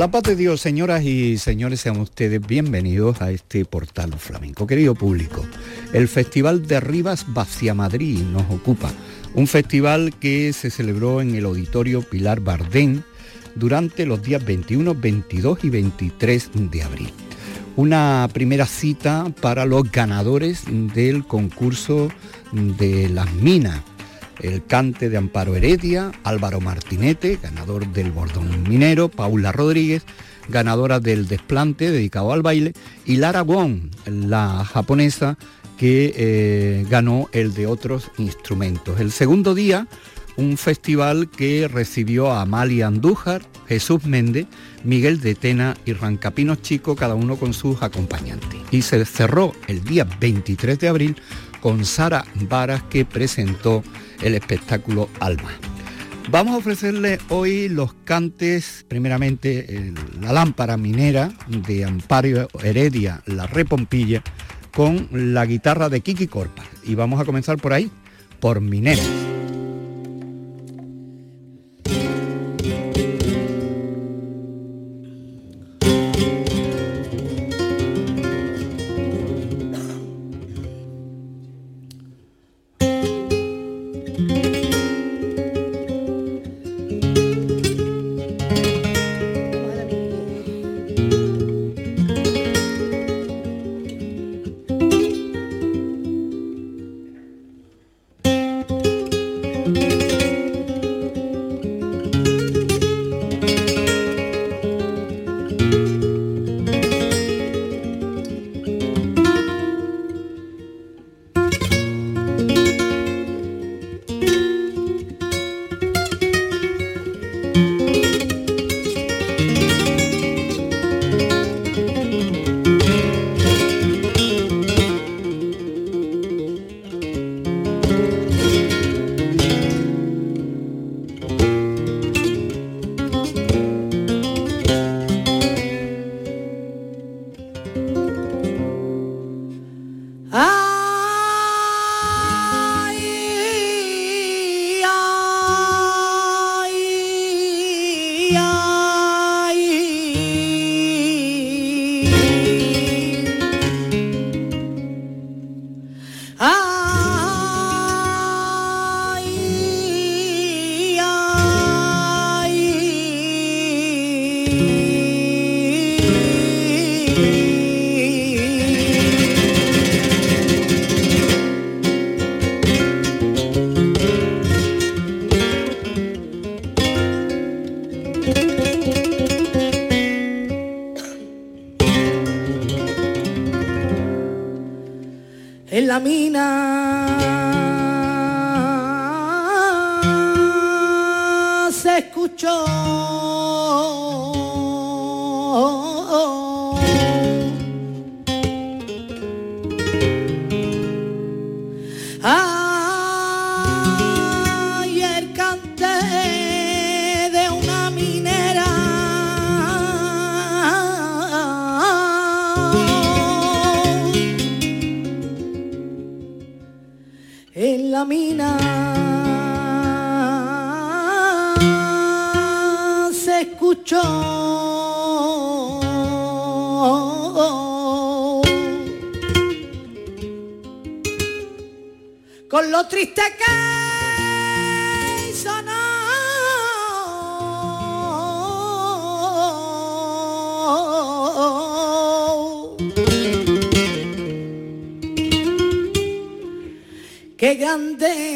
La paz de Dios, señoras y señores, sean ustedes bienvenidos a este portal flamenco. Querido público, el Festival de Rivas Vacia Madrid nos ocupa. Un festival que se celebró en el Auditorio Pilar Bardén durante los días 21, 22 y 23 de abril. Una primera cita para los ganadores del concurso de las minas el cante de Amparo Heredia, Álvaro Martinete, ganador del Bordón Minero, Paula Rodríguez, ganadora del desplante dedicado al baile, y Lara Wong, la japonesa que eh, ganó el de otros instrumentos. El segundo día, un festival que recibió a Amalia Andújar, Jesús Méndez, Miguel de Tena y Rancapinos Chico, cada uno con sus acompañantes. Y se cerró el día 23 de abril con Sara Varas que presentó el espectáculo Alma. Vamos a ofrecerle hoy los cantes, primeramente la lámpara minera de Amparo Heredia, la repompilla, con la guitarra de Kiki Corpa. Y vamos a comenzar por ahí, por Minera. آمين triste que sonó. Qué grande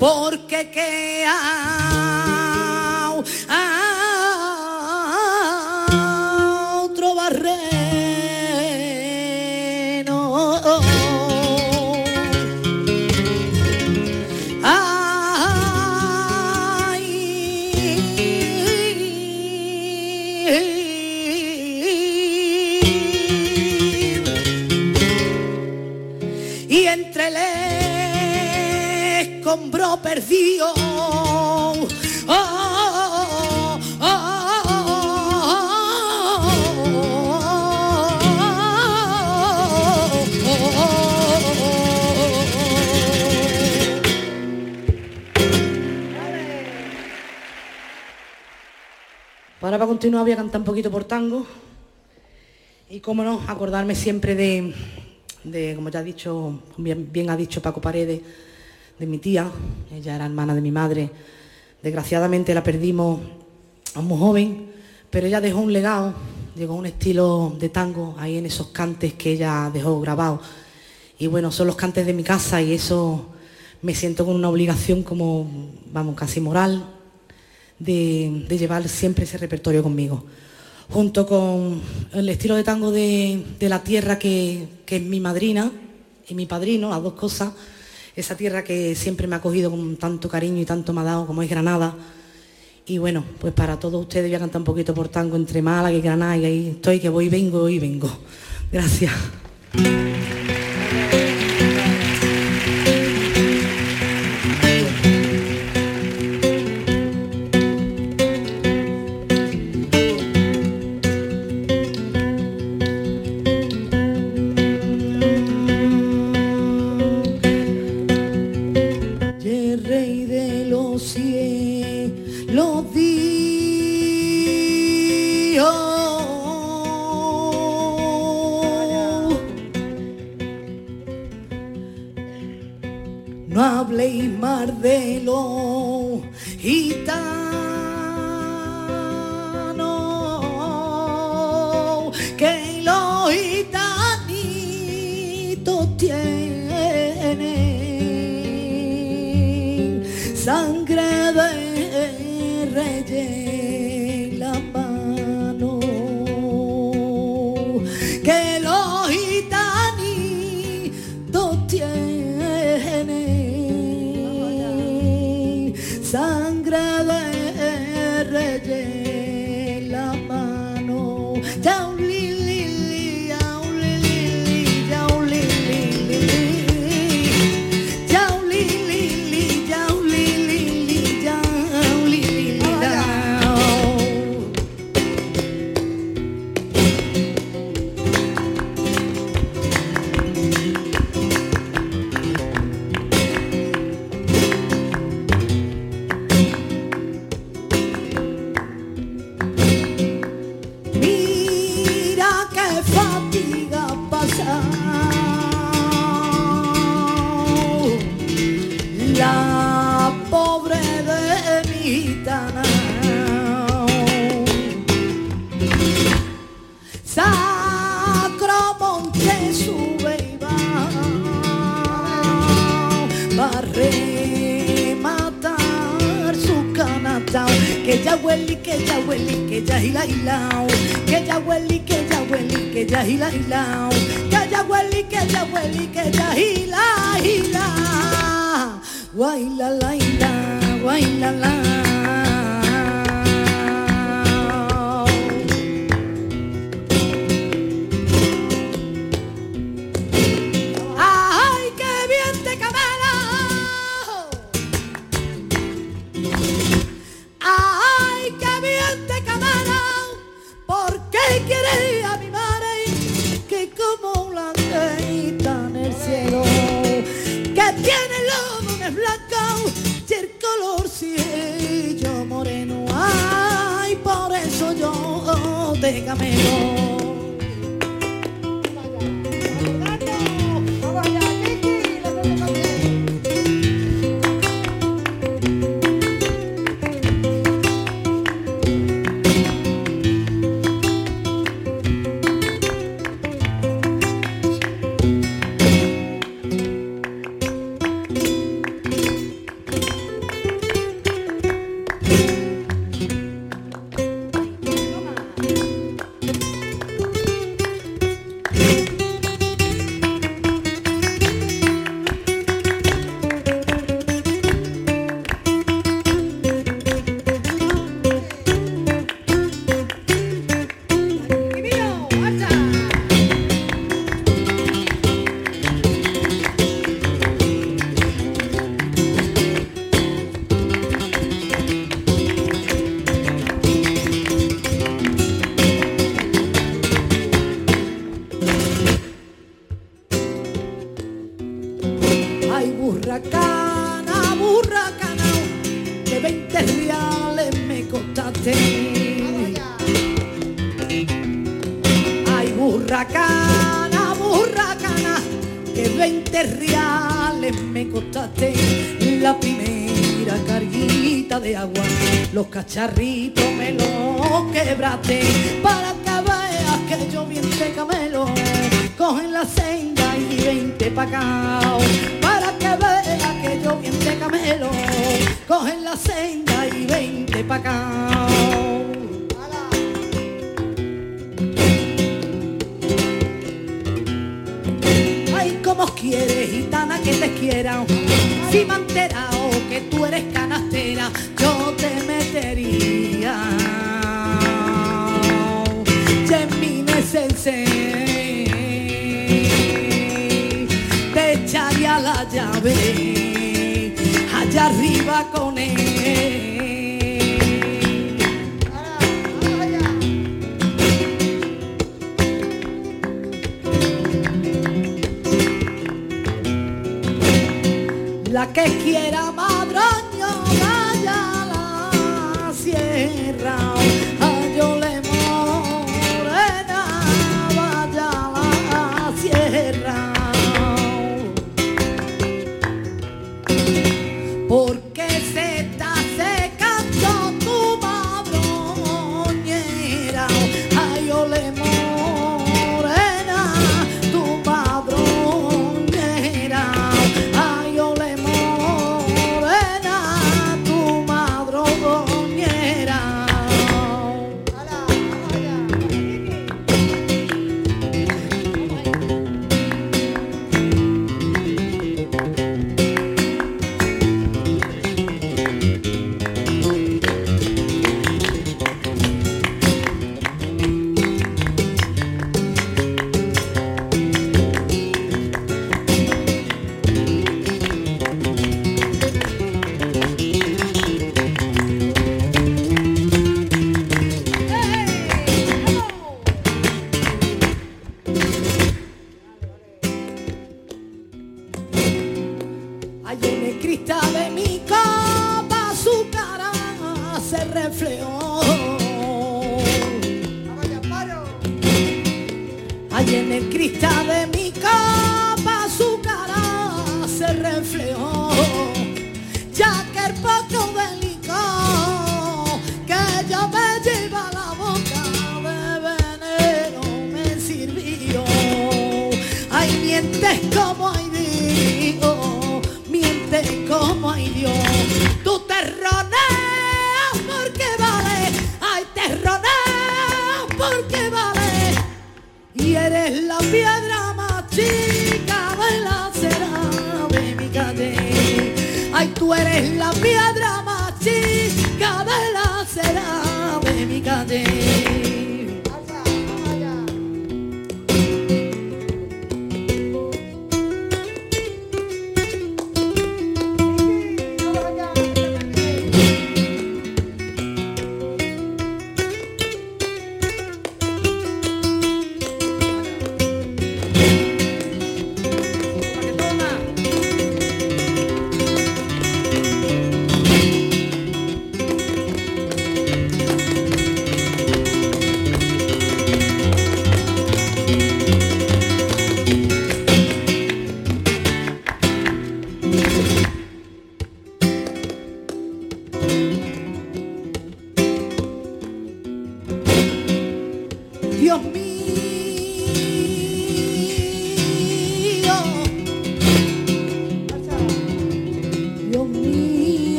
Porque que otro Ahora para continuar voy a cantar un poquito por tango. Y cómo no, acordarme siempre de, como ya ha dicho, bien, bien ha dicho Paco Paredes, de mi tía, ella era hermana de mi madre. Desgraciadamente la perdimos a muy joven, pero ella dejó un legado, llegó un estilo de tango ahí en esos cantes que ella dejó grabados. Y bueno, son los cantes de mi casa y eso me siento con una obligación como, vamos, casi moral, de, llevar siempre ese repertorio conmigo. Junto con el estilo de tango de, de la tierra que, que es mi madrina y mi padrino, las dos cosas, esa tierra que siempre me ha acogido con tanto cariño y tanto me ha dado como es Granada. Y bueno, pues para todos ustedes voy a cantar un poquito por tango entre Málaga y Granada y ahí estoy que voy, vengo y vengo. Gracias. Ya huele y que ya huele y que ya hila hilao que ya huele y que ya huele y que ya hila hilao que ya huele y que ya huele y que ya hila hila guay la la guay la la Déjamelo. es la piedra más chica de la cerámica. Ay, tú eres la piedra más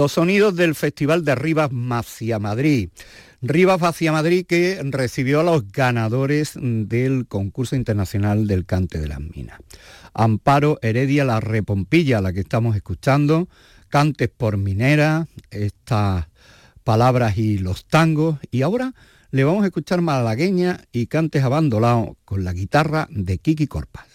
Los sonidos del Festival de Rivas Macia Madrid. Rivas Macia Madrid que recibió a los ganadores del concurso internacional del cante de las minas. Amparo Heredia La Repompilla, la que estamos escuchando, Cantes por Minera, estas palabras y los tangos. Y ahora le vamos a escuchar malagueña y cantes abandonados con la guitarra de Kiki Corpas.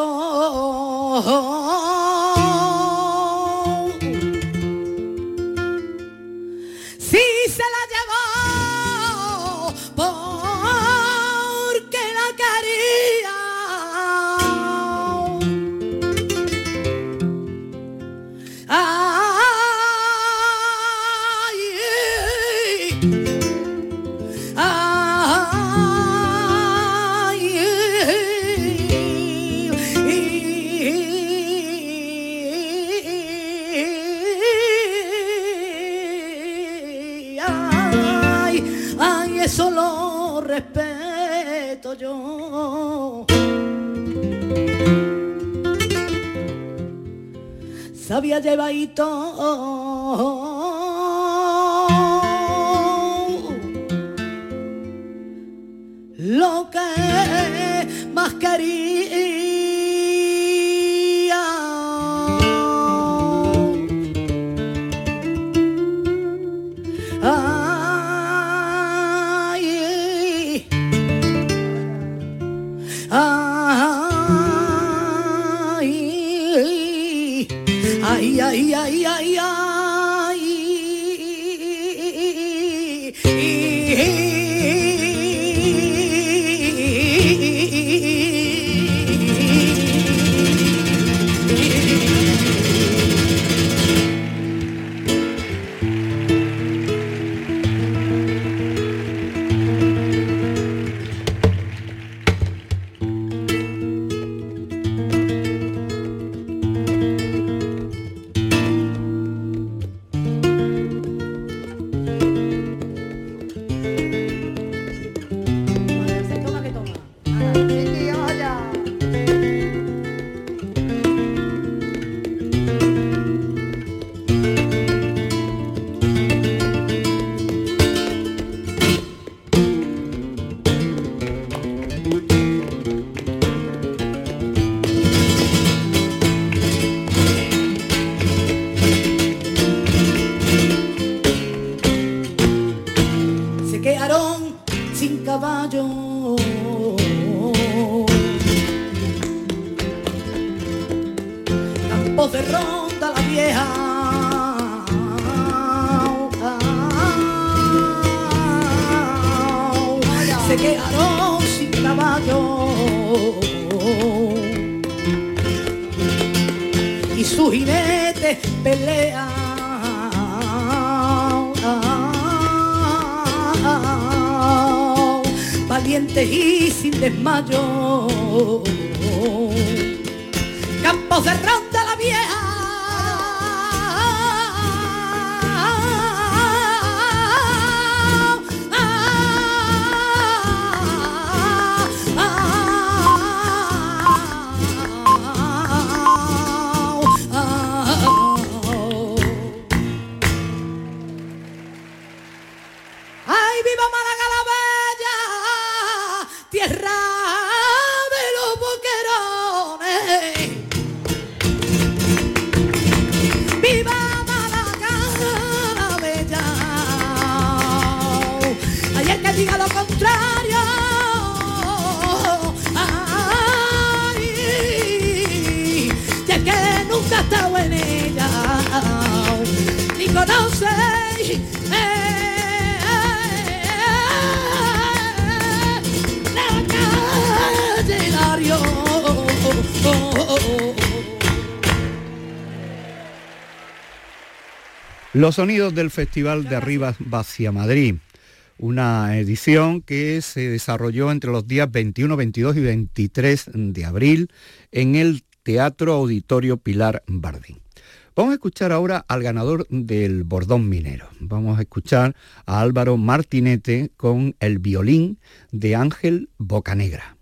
Se Sabía llevadito lo que más quería. Los sonidos del Festival de Arribas hacia Madrid, una edición que se desarrolló entre los días 21, 22 y 23 de abril en el Teatro Auditorio Pilar Bardín. Vamos a escuchar ahora al ganador del Bordón Minero. Vamos a escuchar a Álvaro Martinete con el violín de Ángel Bocanegra.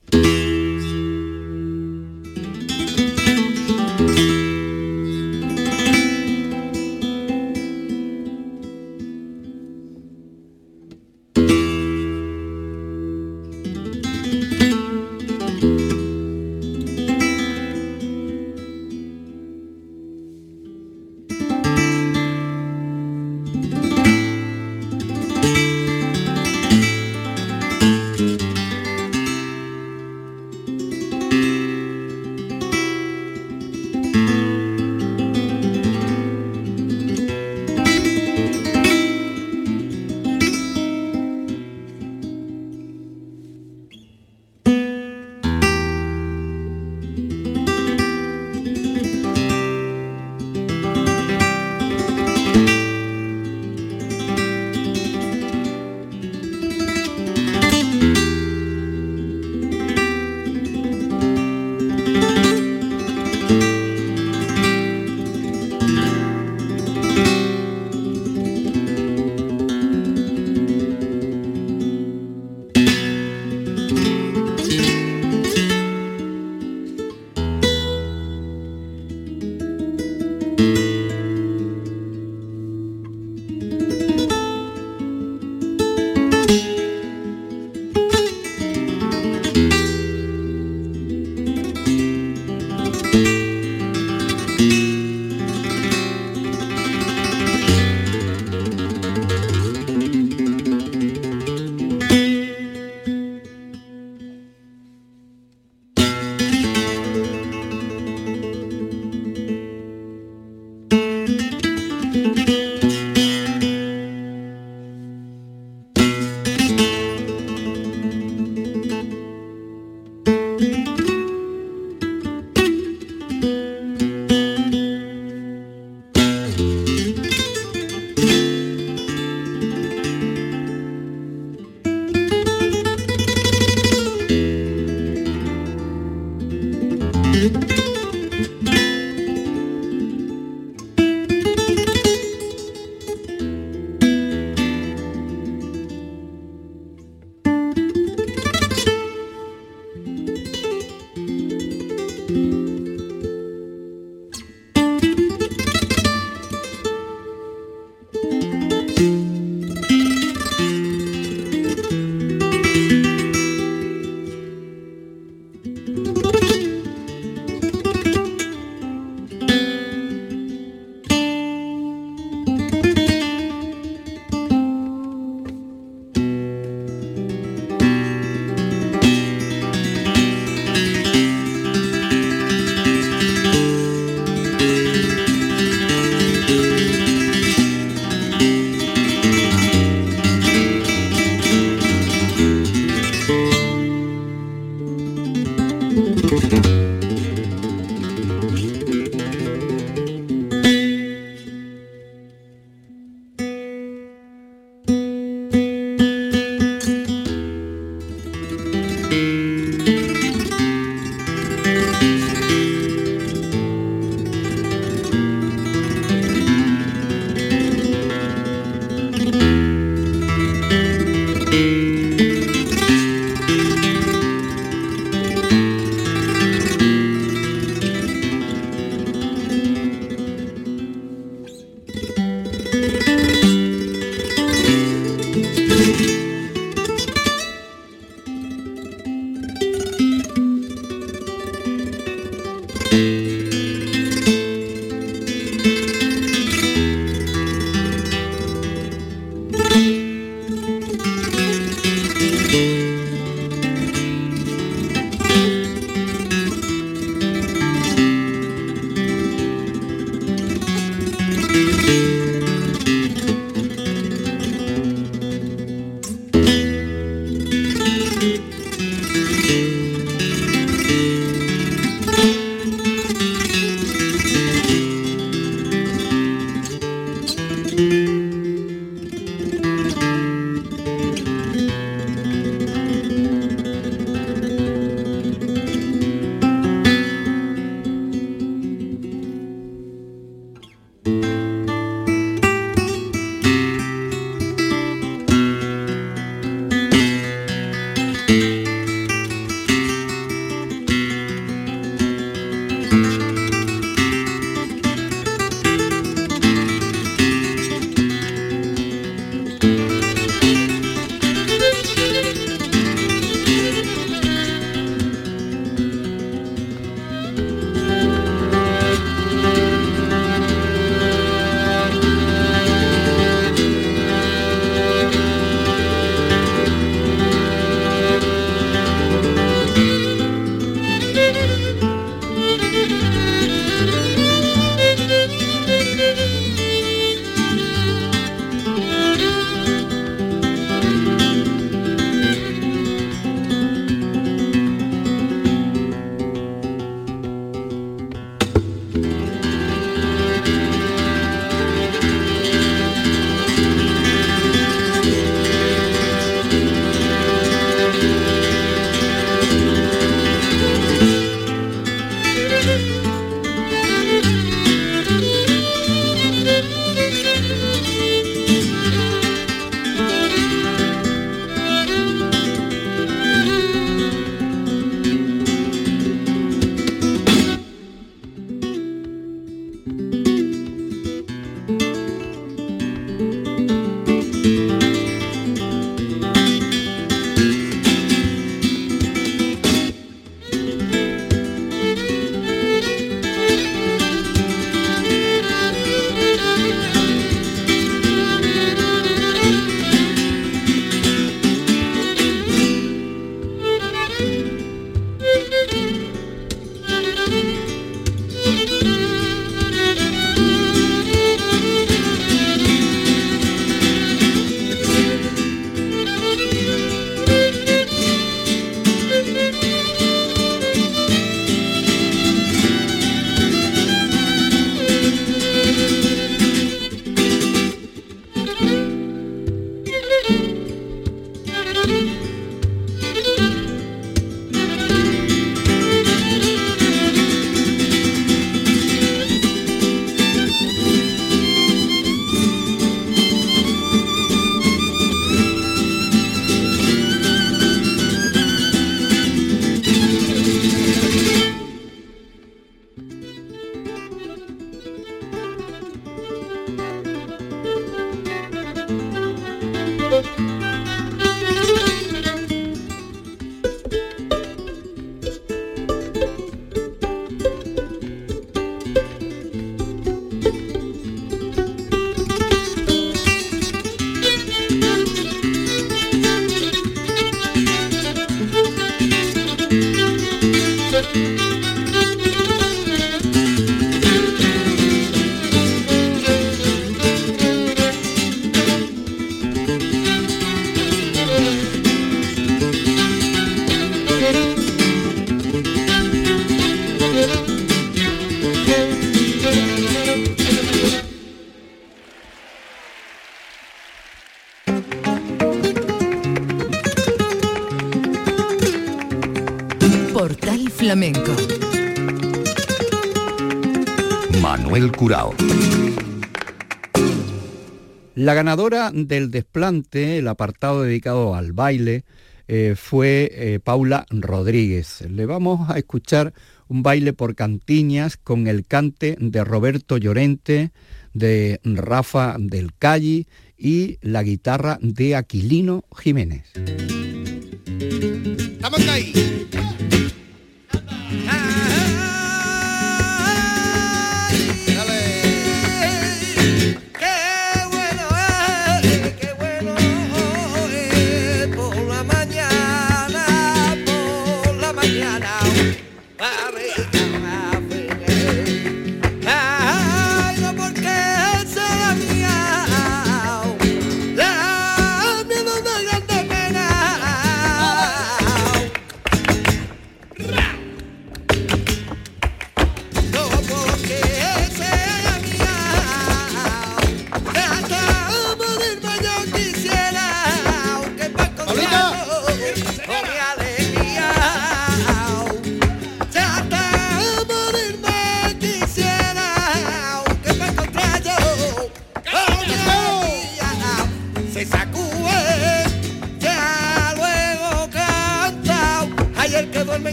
La ganadora del desplante, el apartado dedicado al baile, eh, fue eh, Paula Rodríguez. Le vamos a escuchar un baile por cantiñas con el cante de Roberto Llorente, de Rafa del Calle y la guitarra de Aquilino Jiménez.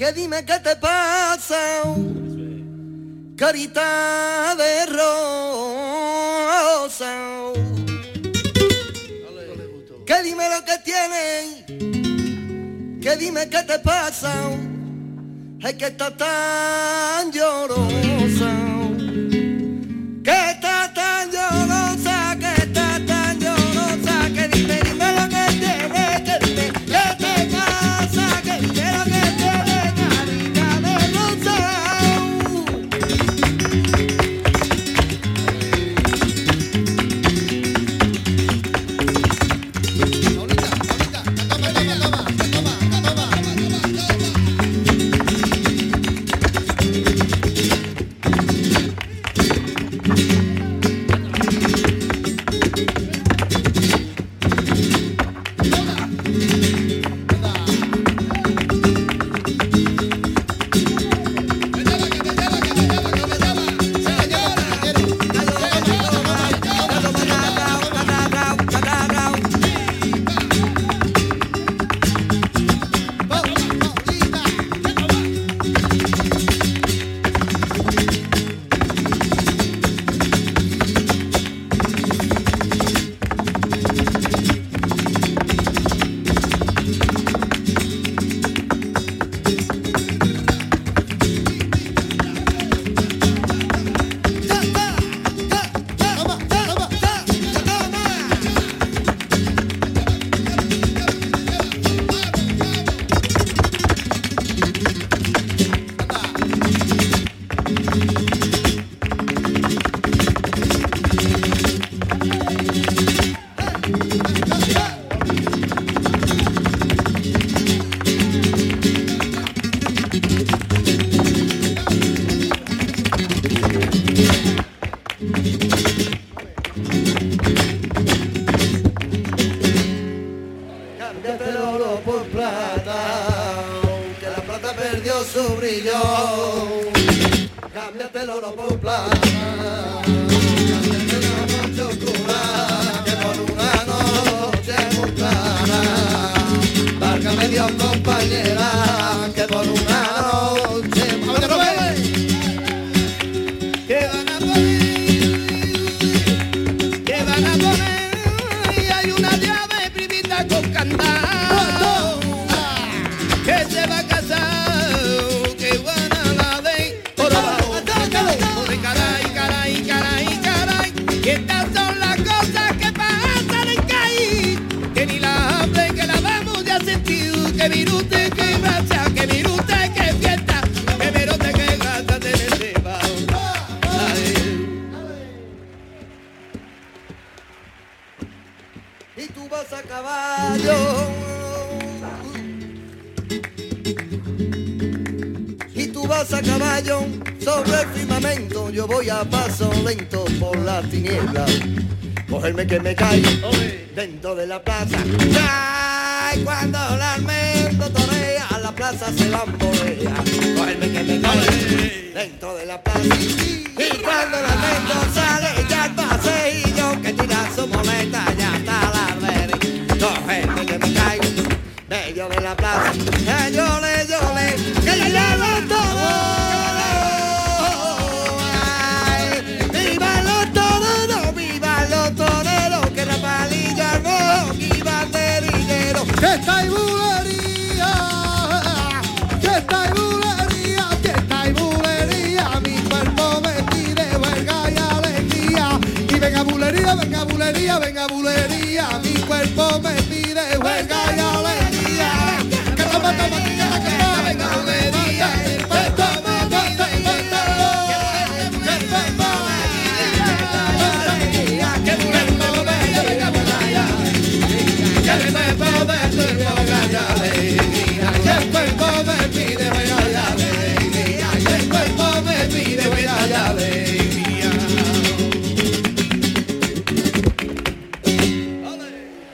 que dime qué te pasa, carita de rosa. Que dime lo que tienes, que dime qué te pasa, es que está tan llorosa. Que plaza se van por. Duerme que me cae dentro de la plaza.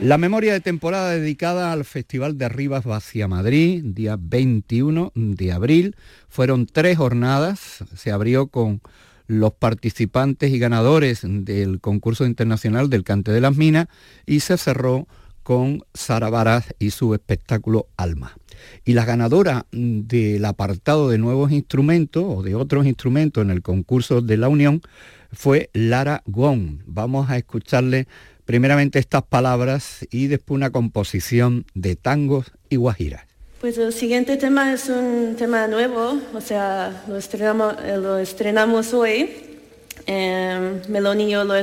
La memoria de temporada dedicada al Festival de Rivas Vacia Madrid, día 21 de abril. Fueron tres jornadas, se abrió con los participantes y ganadores del concurso internacional del Cante de las Minas y se cerró con Sara Varas y su espectáculo Alma. Y la ganadora del apartado de nuevos instrumentos o de otros instrumentos en el concurso de la Unión fue Lara Gón. Vamos a escucharle primeramente estas palabras y después una composición de tangos y guajiras. Pues el siguiente tema es un tema nuevo, o sea, lo estrenamos, eh, lo estrenamos hoy. Eh, Meloni y yo lo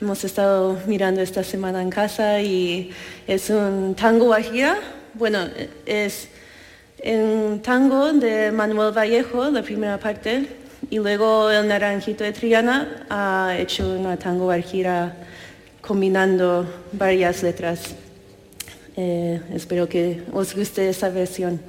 hemos estado mirando esta semana en casa y es un tango guajira. Bueno, es un tango de Manuel Vallejo, la primera parte, y luego el Naranjito de Triana ha hecho una tango guajira combinando varias letras. Eh, espero que os guste esa versión.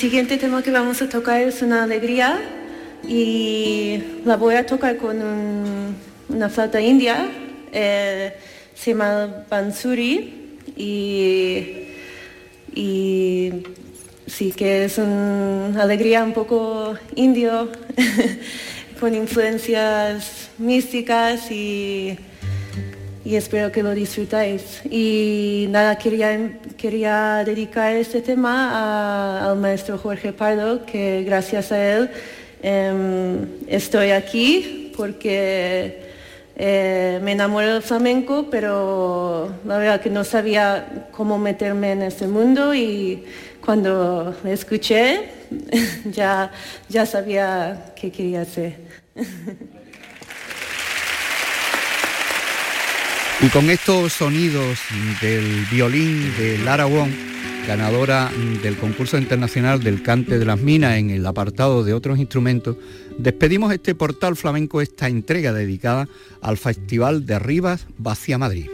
Siguiente tema que vamos a tocar es una alegría y la voy a tocar con una flauta india, eh, se llama Bansuri y, y sí que es una alegría un poco indio con influencias místicas y y espero que lo disfrutáis. Y nada, quería, quería dedicar este tema al maestro Jorge Pardo, que gracias a él em, estoy aquí porque eh, me enamoré del flamenco, pero la verdad que no sabía cómo meterme en este mundo y cuando escuché ya, ya sabía qué quería hacer. Y con estos sonidos del violín de Lara Wong, ganadora del concurso internacional del cante de las minas en el apartado de otros instrumentos, despedimos este portal flamenco, esta entrega dedicada al Festival de Rivas Vacia Madrid.